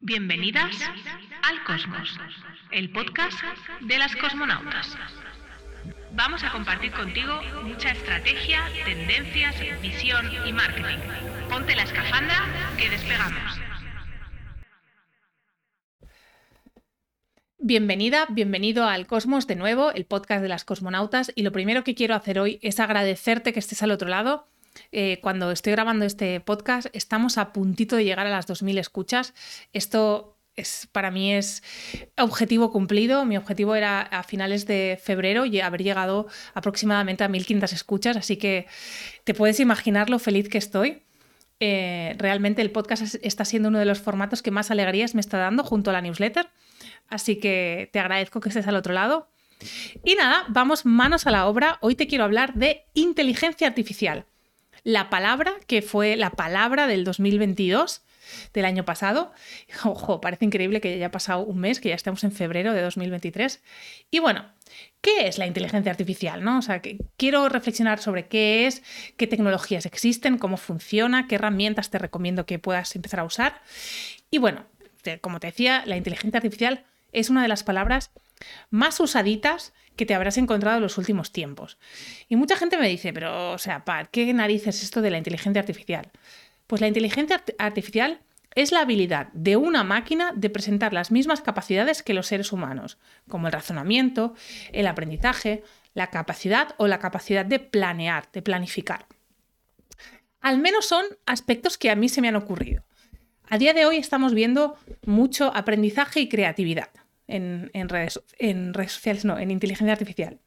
Bienvenidas al Cosmos, el podcast de las cosmonautas. Vamos a compartir contigo mucha estrategia, tendencias, visión y marketing. Ponte la escafandra que despegamos. Bienvenida, bienvenido al Cosmos de nuevo, el podcast de las cosmonautas. Y lo primero que quiero hacer hoy es agradecerte que estés al otro lado eh, cuando estoy grabando este podcast, estamos a puntito de llegar a las 2.000 escuchas. Esto es, para mí es objetivo cumplido. Mi objetivo era a finales de febrero y haber llegado aproximadamente a 1.500 escuchas, así que te puedes imaginar lo feliz que estoy. Eh, realmente el podcast está siendo uno de los formatos que más alegrías me está dando junto a la newsletter, así que te agradezco que estés al otro lado. Y nada, vamos manos a la obra. Hoy te quiero hablar de inteligencia artificial la palabra que fue la palabra del 2022 del año pasado. Ojo, parece increíble que ya haya pasado un mes, que ya estemos en febrero de 2023. Y bueno, ¿qué es la inteligencia artificial? ¿no? O sea, que quiero reflexionar sobre qué es, qué tecnologías existen, cómo funciona, qué herramientas te recomiendo que puedas empezar a usar. Y bueno, como te decía, la inteligencia artificial es una de las palabras más usaditas que te habrás encontrado en los últimos tiempos. Y mucha gente me dice, pero, o sea, ¿qué narices es esto de la inteligencia artificial? Pues la inteligencia artificial es la habilidad de una máquina de presentar las mismas capacidades que los seres humanos, como el razonamiento, el aprendizaje, la capacidad o la capacidad de planear, de planificar. Al menos son aspectos que a mí se me han ocurrido. A día de hoy estamos viendo mucho aprendizaje y creatividad en, redes, sociales, no, en inteligencia artificial.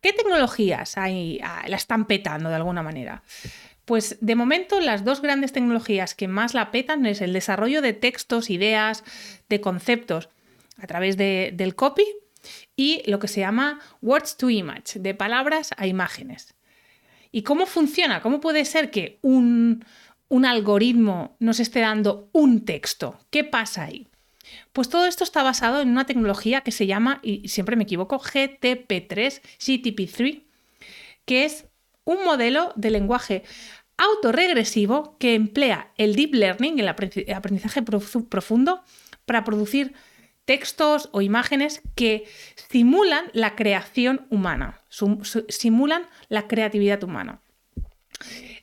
¿Qué tecnologías hay, ah, la están petando de alguna manera? Pues de momento las dos grandes tecnologías que más la petan es el desarrollo de textos, ideas, de conceptos a través del copy y lo que se llama words to image, de palabras a imágenes. ¿Y cómo funciona? ¿Cómo puede ser que un algoritmo nos esté dando un texto? ¿Qué pasa ahí? Pues todo esto está basado en una tecnología que se llama, y siempre me equivoco, GTP3, GTP3, que es un modelo de lenguaje autorregresivo que emplea el deep learning, el aprendizaje profundo, para producir textos o imágenes que simulan la creación humana, simulan la creatividad humana.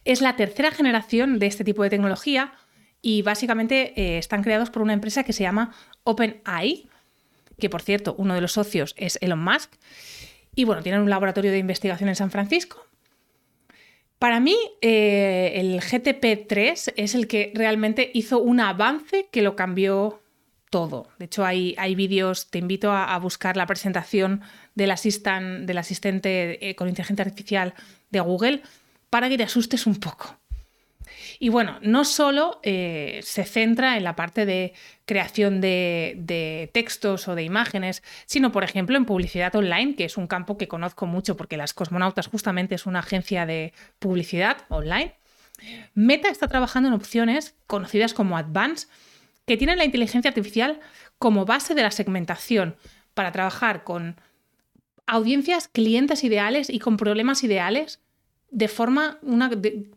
Es la tercera generación de este tipo de tecnología, y básicamente eh, están creados por una empresa que se llama OpenAI, que por cierto, uno de los socios es Elon Musk, y bueno, tienen un laboratorio de investigación en San Francisco. Para mí, eh, el GTP3 es el que realmente hizo un avance que lo cambió todo. De hecho, hay, hay vídeos, te invito a, buscar la presentación del, asistente eh, con inteligencia artificial de Google para que te asustes un poco. Y bueno, no solo eh, se centra en la parte de creación de, textos o de imágenes, sino, por ejemplo, en publicidad online, que es un campo que conozco mucho porque Las Cosmonautas justamente es una agencia de publicidad online. Meta está trabajando en opciones conocidas como Advanced, que tienen la inteligencia artificial como base de la segmentación para trabajar con audiencias, clientes ideales y con problemas ideales de forma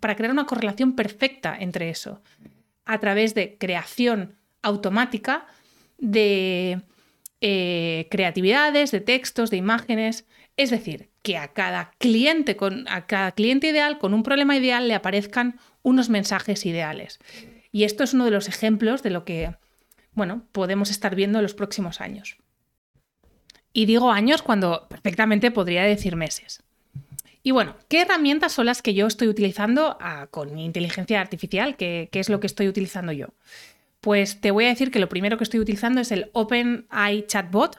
para crear una correlación perfecta entre eso, a través de creación automática de eh, creatividades, de textos, de imágenes. Es decir, que a cada cliente, con, a cada cliente ideal, con un problema ideal, le aparezcan unos mensajes ideales. Y esto es uno de los ejemplos de lo que, bueno, podemos estar viendo en los próximos años. Y digo años cuando perfectamente podría decir meses. Y bueno, ¿qué herramientas son las que yo estoy utilizando ah, con inteligencia artificial? ¿Qué, es lo que estoy utilizando yo? Pues te voy a decir que lo primero que estoy utilizando es el OpenAI Chatbot,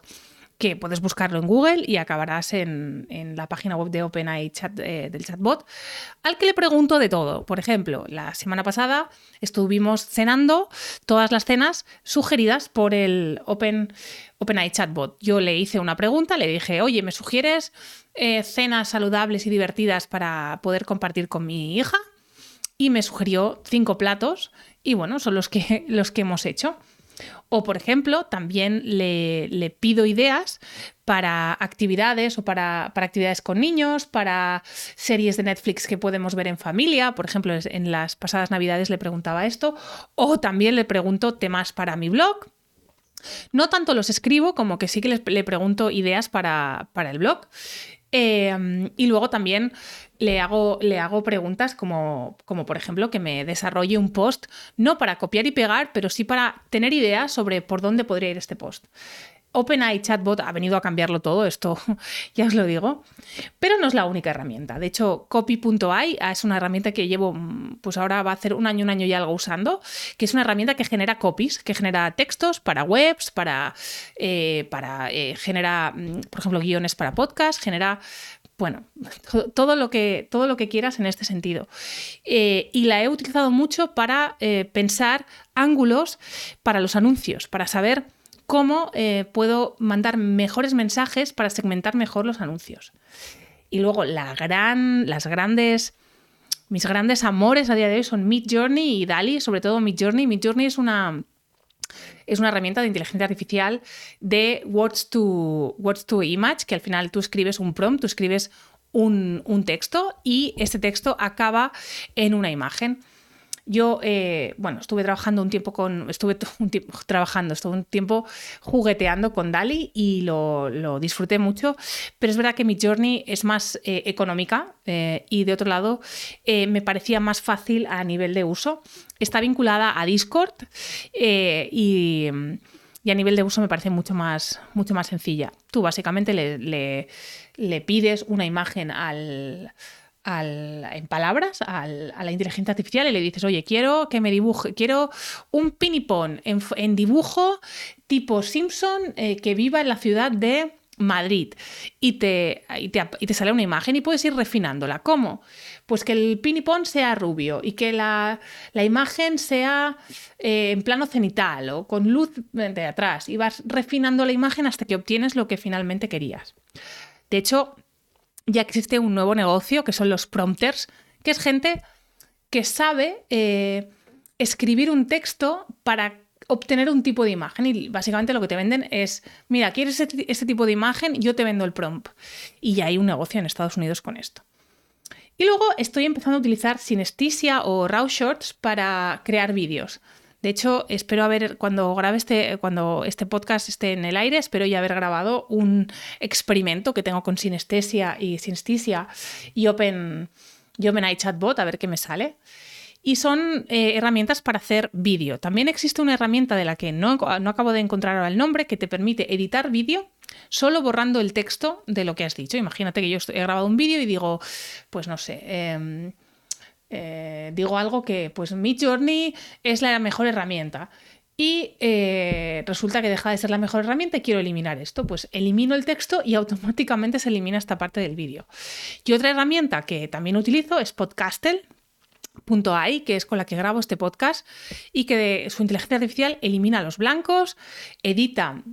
que puedes buscarlo en Google y acabarás en, la página web de OpenAI Chat, eh, del chatbot, al que le pregunto de todo. Por ejemplo, la semana pasada estuvimos cenando todas las cenas sugeridas por el Open, OpenAI Chatbot. Yo le hice una pregunta, le dije, oye, ¿me sugieres eh, cenas saludables y divertidas para poder compartir con mi hija y me sugirió cinco platos y bueno, son los que, los que hemos hecho. O, por ejemplo, también le, pido ideas para actividades o para, para, actividades con niños, para series de Netflix que podemos ver en familia. Por ejemplo, en las pasadas navidades le preguntaba esto. O también le pregunto temas para mi blog. No tanto los escribo como que sí que le pregunto ideas para, para el blog. Em, y luego también le hago, le hago preguntas como, como, por ejemplo, que me desarrolle un post, no para copiar y pegar, pero sí para tener ideas sobre por dónde podría ir este post. OpenAI Chatbot ha venido a cambiarlo todo, esto ya os lo digo, pero no es la única herramienta. De hecho, copy.ai es una herramienta que llevo, mm, pues ahora va a hacer un año, un año y algo usando, que es una herramienta que genera copies, que genera textos para webs, para, eh, para eh, genera, mm, por ejemplo, guiones para podcast, genera bueno, todo lo que, todo lo que quieras en este sentido. Eh, y la he utilizado mucho para pensar ángulos para los anuncios, para saber cómo eh, puedo mandar mejores mensajes para segmentar mejor los anuncios. Y luego la gran, las grandes, mis grandes amores a día de hoy son Mid Journey y Dali, sobre todo Mid Journey. Mid Journey es una, es una herramienta de inteligencia artificial de words to, words to image, que al final tú escribes un prompt, tú escribes un, un texto y ese texto acaba en una imagen. Yo, eh, bueno, estuve trabajando un tiempo con, estuve trabajando, estuve un tiempo jugueteando con Dali y lo, disfruté mucho, pero es verdad que mi journey es más eh, económica eh, y de otro lado me parecía más fácil a nivel de uso. Está vinculada a Discord y a nivel de uso me parece mucho más, mucho más sencilla. Tú básicamente le pides una imagen al, en palabras a la inteligencia artificial y le dices, oye, quiero que me dibuje, quiero un pinipón en, dibujo tipo Simpson eh, que viva en la ciudad de Madrid y te, y te, sale una imagen y puedes ir refinándola. ¿Cómo? Pues que el pinipón sea rubio y que la, imagen sea eh, en plano cenital o con luz de atrás y vas refinando la imagen hasta que obtienes lo que finalmente querías. De hecho, ya existe un nuevo negocio que son los prompters, que es gente que sabe eh, escribir un texto para obtener un tipo de imagen y básicamente lo que te venden es, mira, ¿quieres este, este, tipo de imagen? Yo te vendo el prompt. Y ya hay un negocio en Estados Unidos con esto. Y luego estoy empezando a utilizar Synesthesia o RAW Shorts para crear vídeos. De hecho, espero haber, cuando grabe este, cuando este podcast esté en el aire, espero ya haber grabado un experimento que tengo con sinestesia y sinestesia y Open, y OpenAI Chatbot, a ver qué me sale. Y son eh, herramientas para hacer vídeo. También existe una herramienta de la que no, no acabo de encontrar ahora el nombre, que te permite editar vídeo solo borrando el texto de lo que has dicho. Imagínate que yo he grabado un vídeo y digo, pues no sé, em, eh, digo algo que, pues, Mid Journey es la mejor herramienta. Y eh, resulta que deja de ser la mejor herramienta y quiero eliminar esto. Pues elimino el texto y automáticamente se elimina esta parte del vídeo. Y otra herramienta que también utilizo es Podcastle.ai, que es con la que grabo este podcast, y que su inteligencia artificial elimina los blancos, edita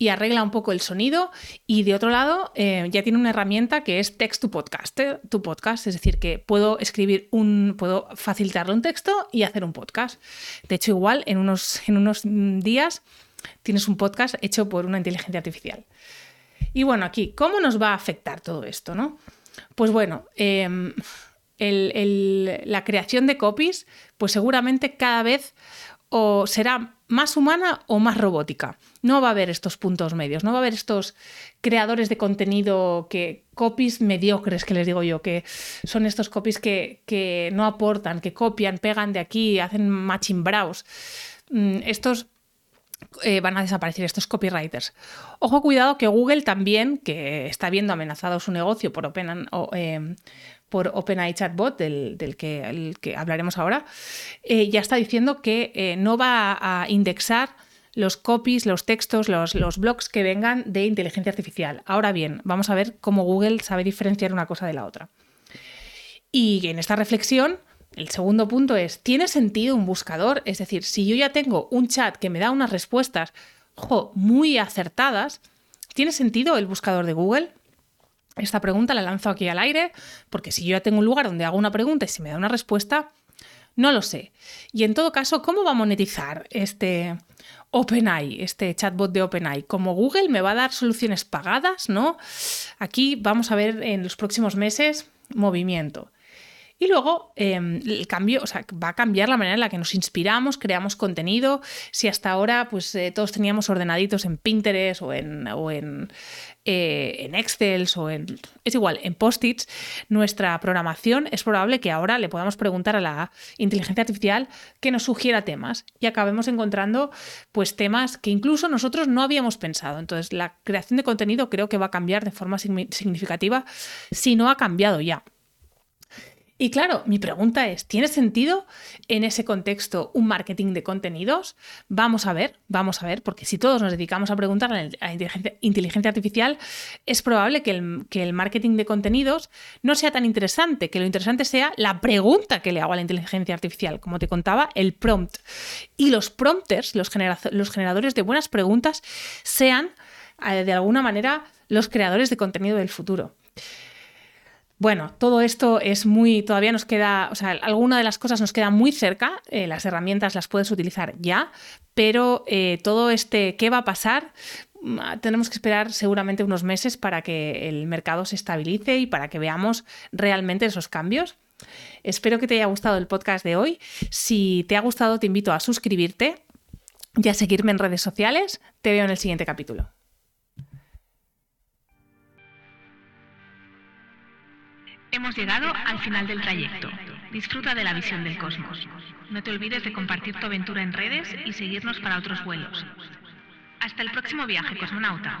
y arregla un poco el sonido. Y de otro lado, eh, ya tiene una herramienta que es text to podcast, eh, tu podcast, es decir, que puedo escribir un, puedo facilitarle un texto y hacer un podcast. De hecho, igual en unos, en unos días tienes un podcast hecho por una inteligencia artificial. Y bueno, aquí, ¿cómo nos va a afectar todo esto? ¿no? Pues bueno, em, la creación de copies, pues seguramente cada vez o será más humana o más robótica. No va a haber estos puntos medios, no va a haber estos creadores de contenido que copies mediocres, que les digo yo, que son estos copies que, no aportan, que copian, pegan de aquí, hacen matching browse. Mm, estos eh, van a desaparecer estos copywriters. Ojo, cuidado que Google también, que está viendo amenazado su negocio por Open, eh, por OpenAI Chatbot, del, que, el que hablaremos ahora, eh, ya está diciendo que eh, no va a indexar los copies, los textos, los, los blogs que vengan de inteligencia artificial. Ahora bien, vamos a ver cómo Google sabe diferenciar una cosa de la otra. Y en esta reflexión, el segundo punto es, ¿tiene sentido un buscador? Es decir, si yo ya tengo un chat que me da unas respuestas muy acertadas, ¿tiene sentido el buscador de Google? Esta pregunta la lanzo aquí al aire, porque si yo ya tengo un lugar donde hago una pregunta y se me da una respuesta, no lo sé. Y en todo caso, ¿cómo va a monetizar este OpenAI, este chatbot de OpenAI. Como Google me va a dar soluciones pagadas, ¿no? Aquí vamos a ver en los próximos meses movimiento. Y luego em, el cambio, o sea, va a cambiar la manera en la que nos inspiramos, creamos contenido. Si hasta ahora pues eh, todos teníamos ordenaditos en Pinterest o en, o en, eh, en Excel o en. Es igual, en post-its, nuestra programación es probable que ahora le podamos preguntar a la inteligencia artificial que nos sugiera temas y acabemos encontrando pues temas que incluso nosotros no habíamos pensado. Entonces, la creación de contenido creo que va a cambiar de forma significativa si no ha cambiado ya. Y claro, mi pregunta es, ¿tiene sentido en ese contexto un marketing de contenidos? Vamos a ver, vamos a ver, porque si todos nos dedicamos a preguntar a la inteligencia, artificial, es probable que el, que el, marketing de contenidos no sea tan interesante, que lo interesante sea la pregunta que le hago a la inteligencia artificial, como te contaba, el prompt. Y los prompters, los, generadores de buenas preguntas, sean eh, de alguna manera los creadores de contenido del futuro. Bueno, todo esto es muy, todavía nos queda, o sea, alguna de las cosas nos queda muy cerca, eh, las herramientas las puedes utilizar ya, pero eh, todo este, ¿qué va a pasar? Mm, tenemos que esperar seguramente unos meses para que el mercado se estabilice y para que veamos realmente esos cambios. Espero que te haya gustado el podcast de hoy. Si te ha gustado, te invito a suscribirte y a seguirme en redes sociales. Te veo en el siguiente capítulo. Hemos llegado al final del trayecto. Disfruta de la visión del cosmos. No te olvides de compartir tu aventura en redes y seguirnos para otros vuelos. Hasta el próximo viaje, cosmonauta.